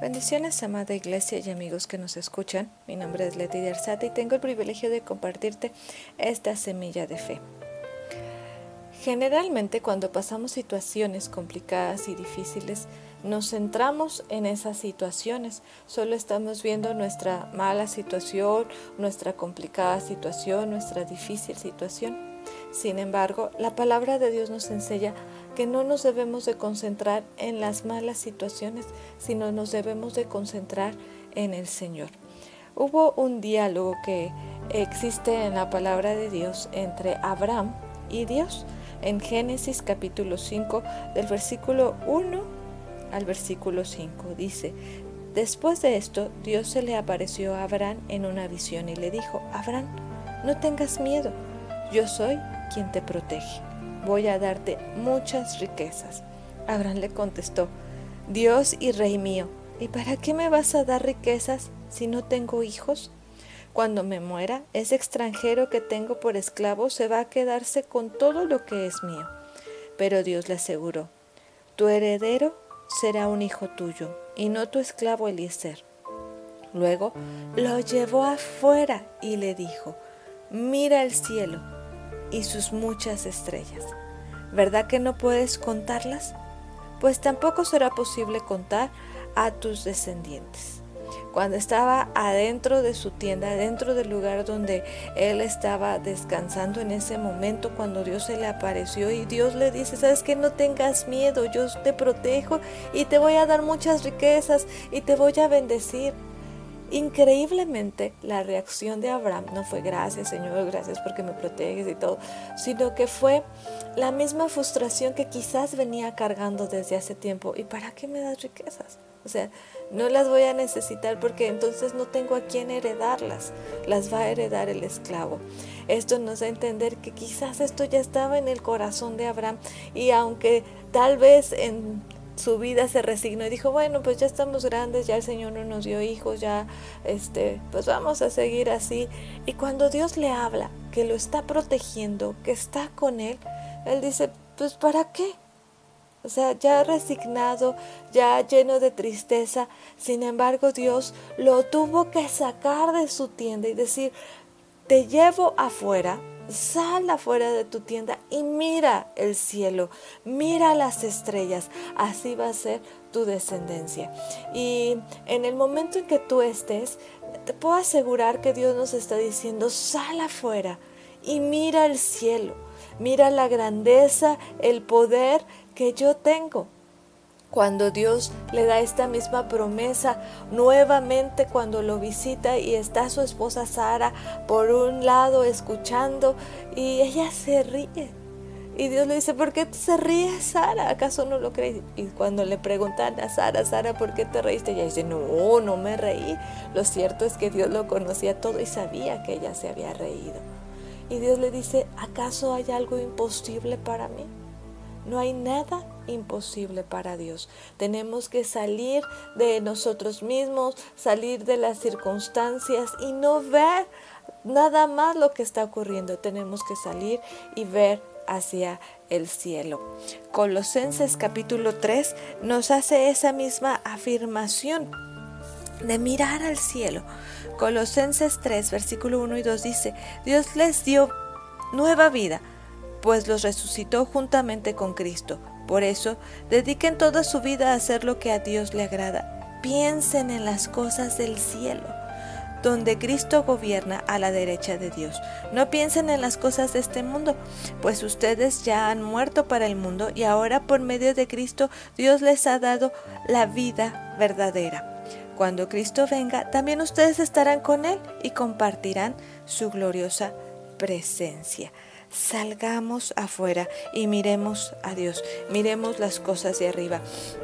Bendiciones, amada iglesia y amigos que nos escuchan. Mi nombre es Leti Arzate y tengo el privilegio de compartirte esta semilla de fe. Generalmente cuando pasamos situaciones complicadas y difíciles, nos centramos en esas situaciones. Solo estamos viendo nuestra mala situación, nuestra complicada situación, nuestra difícil situación. Sin embargo, la palabra de Dios nos enseña que no nos debemos de concentrar en las malas situaciones, sino nos debemos de concentrar en el Señor. Hubo un diálogo que existe en la palabra de Dios entre Abraham y Dios en Génesis capítulo 5 del versículo 1 al versículo 5. Dice, después de esto Dios se le apareció a Abraham en una visión y le dijo, Abraham, no tengas miedo, yo soy quien te protege voy a darte muchas riquezas. Abraham le contestó, Dios y Rey mío, ¿y para qué me vas a dar riquezas si no tengo hijos? Cuando me muera, ese extranjero que tengo por esclavo se va a quedarse con todo lo que es mío. Pero Dios le aseguró, tu heredero será un hijo tuyo y no tu esclavo Eliezer. Luego lo llevó afuera y le dijo, mira el cielo y sus muchas estrellas. ¿Verdad que no puedes contarlas? Pues tampoco será posible contar a tus descendientes. Cuando estaba adentro de su tienda, adentro del lugar donde él estaba descansando en ese momento, cuando Dios se le apareció y Dios le dice, sabes que no tengas miedo, yo te protejo y te voy a dar muchas riquezas y te voy a bendecir. Increíblemente, la reacción de Abraham no fue gracias Señor, gracias porque me proteges y todo, sino que fue la misma frustración que quizás venía cargando desde hace tiempo. ¿Y para qué me das riquezas? O sea, no las voy a necesitar porque entonces no tengo a quién heredarlas. Las va a heredar el esclavo. Esto nos da a entender que quizás esto ya estaba en el corazón de Abraham y aunque tal vez en su vida se resignó y dijo, bueno, pues ya estamos grandes, ya el Señor no nos dio hijos, ya, este, pues vamos a seguir así. Y cuando Dios le habla, que lo está protegiendo, que está con él, él dice, pues ¿para qué? O sea, ya resignado, ya lleno de tristeza, sin embargo Dios lo tuvo que sacar de su tienda y decir, te llevo afuera, Sal afuera de tu tienda y mira el cielo, mira las estrellas. Así va a ser tu descendencia. Y en el momento en que tú estés, te puedo asegurar que Dios nos está diciendo, sal afuera y mira el cielo, mira la grandeza, el poder que yo tengo cuando Dios le da esta misma promesa nuevamente cuando lo visita y está su esposa Sara por un lado escuchando y ella se ríe. Y Dios le dice, ¿por qué se ríe Sara? ¿Acaso no lo crees? Y cuando le preguntan a Sara, Sara, ¿por qué te reíste? Ella dice, no, no me reí. Lo cierto es que Dios lo conocía todo y sabía que ella se había reído. Y Dios le dice, ¿acaso hay algo imposible para mí? No hay nada imposible para Dios. Tenemos que salir de nosotros mismos, salir de las circunstancias y no ver nada más lo que está ocurriendo. Tenemos que salir y ver hacia el cielo. Colosenses capítulo 3 nos hace esa misma afirmación de mirar al cielo. Colosenses 3, versículo 1 y 2 dice, Dios les dio nueva vida pues los resucitó juntamente con Cristo. Por eso, dediquen toda su vida a hacer lo que a Dios le agrada. Piensen en las cosas del cielo, donde Cristo gobierna a la derecha de Dios. No piensen en las cosas de este mundo, pues ustedes ya han muerto para el mundo y ahora por medio de Cristo Dios les ha dado la vida verdadera. Cuando Cristo venga, también ustedes estarán con Él y compartirán su gloriosa presencia salgamos afuera y miremos a Dios, miremos las cosas de arriba.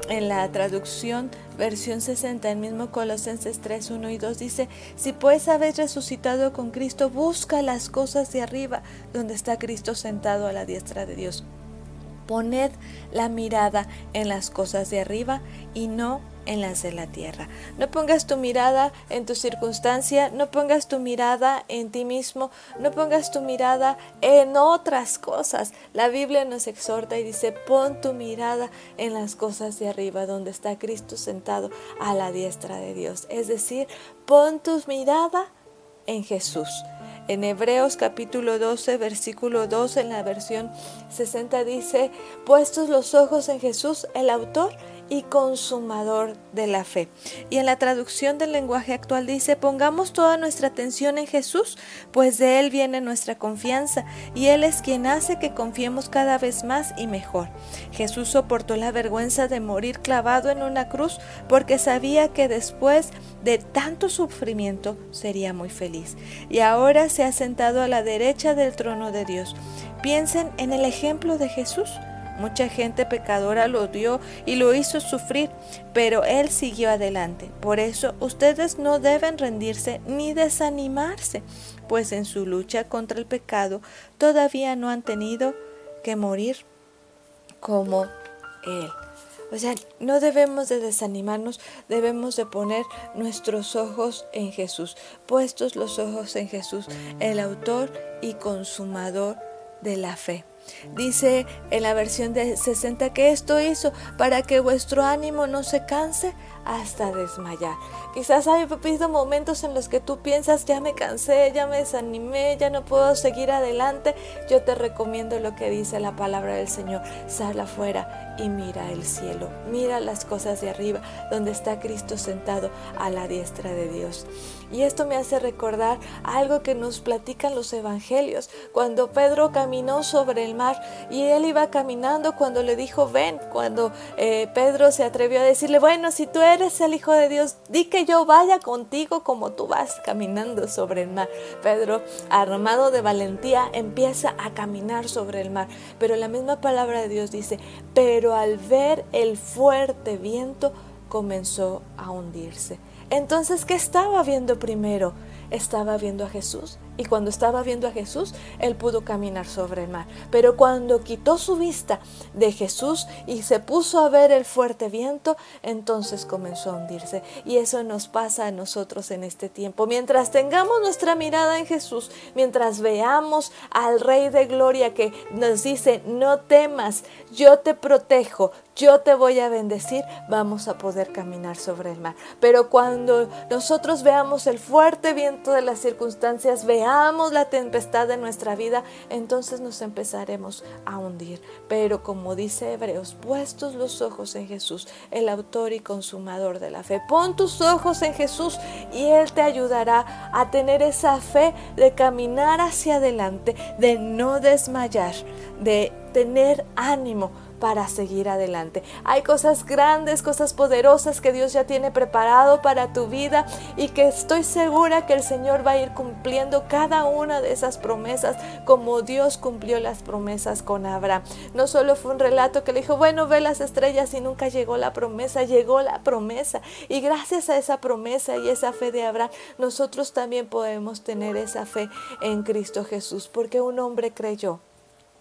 En la traducción versión 60, el mismo Colosenses 3, 1 y 2 dice, si pues habéis resucitado con Cristo, busca las cosas de arriba, donde está Cristo sentado a la diestra de Dios. Poned la mirada en las cosas de arriba y no en las de la tierra. No pongas tu mirada en tu circunstancia, no pongas tu mirada en ti mismo, no pongas tu mirada en otras cosas. La Biblia nos exhorta y dice, pon tu mirada en las cosas de arriba, donde está Cristo sentado a la diestra de Dios. Es decir, pon tu mirada en Jesús. En Hebreos capítulo 12, versículo 2, en la versión 60 dice, puestos los ojos en Jesús, el autor y consumador de la fe. Y en la traducción del lenguaje actual dice, pongamos toda nuestra atención en Jesús, pues de Él viene nuestra confianza y Él es quien hace que confiemos cada vez más y mejor. Jesús soportó la vergüenza de morir clavado en una cruz porque sabía que después de tanto sufrimiento sería muy feliz. Y ahora se ha sentado a la derecha del trono de Dios. Piensen en el ejemplo de Jesús. Mucha gente pecadora lo dio y lo hizo sufrir, pero Él siguió adelante. Por eso ustedes no deben rendirse ni desanimarse, pues en su lucha contra el pecado todavía no han tenido que morir como Él. O sea, no debemos de desanimarnos, debemos de poner nuestros ojos en Jesús, puestos los ojos en Jesús, el autor y consumador de la fe. Dice en la versión de 60 que esto hizo para que vuestro ánimo no se canse hasta desmayar. Quizás hay habido momentos en los que tú piensas, ya me cansé, ya me desanimé, ya no puedo seguir adelante. Yo te recomiendo lo que dice la palabra del Señor. Sal afuera y mira el cielo, mira las cosas de arriba, donde está Cristo sentado a la diestra de Dios. Y esto me hace recordar algo que nos platican los evangelios, cuando Pedro caminó sobre el mar y él iba caminando cuando le dijo, ven, cuando eh, Pedro se atrevió a decirle, bueno, si tú eres el Hijo de Dios, di que yo vaya contigo como tú vas caminando sobre el mar. Pedro, armado de valentía, empieza a caminar sobre el mar. Pero la misma palabra de Dios dice, pero al ver el fuerte viento, comenzó a hundirse. Entonces, ¿qué estaba viendo primero? Estaba viendo a Jesús y cuando estaba viendo a Jesús, él pudo caminar sobre el mar. Pero cuando quitó su vista de Jesús y se puso a ver el fuerte viento, entonces comenzó a hundirse. Y eso nos pasa a nosotros en este tiempo. Mientras tengamos nuestra mirada en Jesús, mientras veamos al Rey de Gloria que nos dice, no temas, yo te protejo, yo te voy a bendecir, vamos a poder caminar sobre el mar. Pero cuando nosotros veamos el fuerte viento de las circunstancias, veamos la tempestad de nuestra vida, entonces nos empezaremos a hundir. Pero como dice Hebreos, puestos los ojos en Jesús, el autor y consumador de la fe. Pon tus ojos en Jesús y Él te ayudará a tener esa fe de caminar hacia adelante, de no desmayar, de tener ánimo para seguir adelante. Hay cosas grandes, cosas poderosas que Dios ya tiene preparado para tu vida y que estoy segura que el Señor va a ir cumpliendo cada una de esas promesas como Dios cumplió las promesas con Abraham. No solo fue un relato que le dijo, bueno, ve las estrellas y nunca llegó la promesa, llegó la promesa. Y gracias a esa promesa y esa fe de Abraham, nosotros también podemos tener esa fe en Cristo Jesús, porque un hombre creyó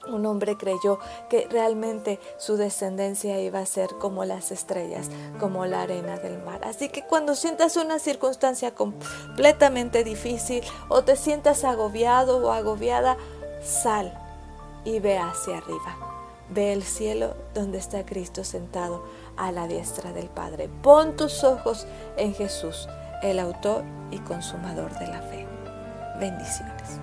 un hombre creyó que realmente su descendencia iba a ser como las estrellas, como la arena del mar. Así que cuando sientas una circunstancia completamente difícil o te sientas agobiado o agobiada, sal y ve hacia arriba. Ve el cielo donde está Cristo sentado a la diestra del Padre. Pon tus ojos en Jesús, el autor y consumador de la fe. Bendiciones.